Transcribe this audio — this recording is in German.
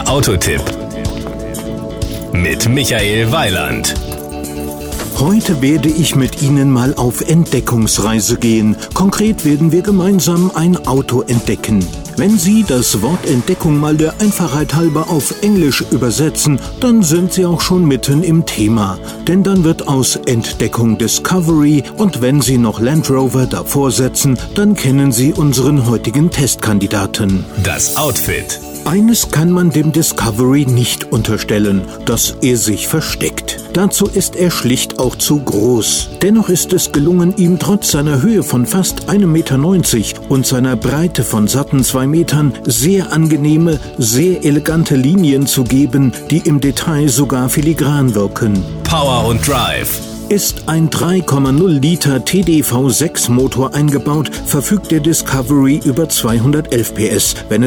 Der Autotipp mit Michael Weiland. Heute werde ich mit Ihnen mal auf Entdeckungsreise gehen. Konkret werden wir gemeinsam ein Auto entdecken. Wenn Sie das Wort Entdeckung mal der Einfachheit halber auf Englisch übersetzen, dann sind Sie auch schon mitten im Thema. Denn dann wird aus Entdeckung Discovery und wenn Sie noch Land Rover davor setzen, dann kennen Sie unseren heutigen Testkandidaten. Das Outfit. Eines kann man dem Discovery nicht unterstellen, dass er sich versteckt. Dazu ist er schlicht auch zu groß. Dennoch ist es gelungen, ihm trotz seiner Höhe von fast 1,90 Meter und seiner Breite von satten zwei Metern sehr angenehme, sehr elegante Linien zu geben, die im Detail sogar filigran wirken. Power und Drive. Ist ein 3,0 Liter TDV6 Motor eingebaut, verfügt der Discovery über 211 PS. Wenn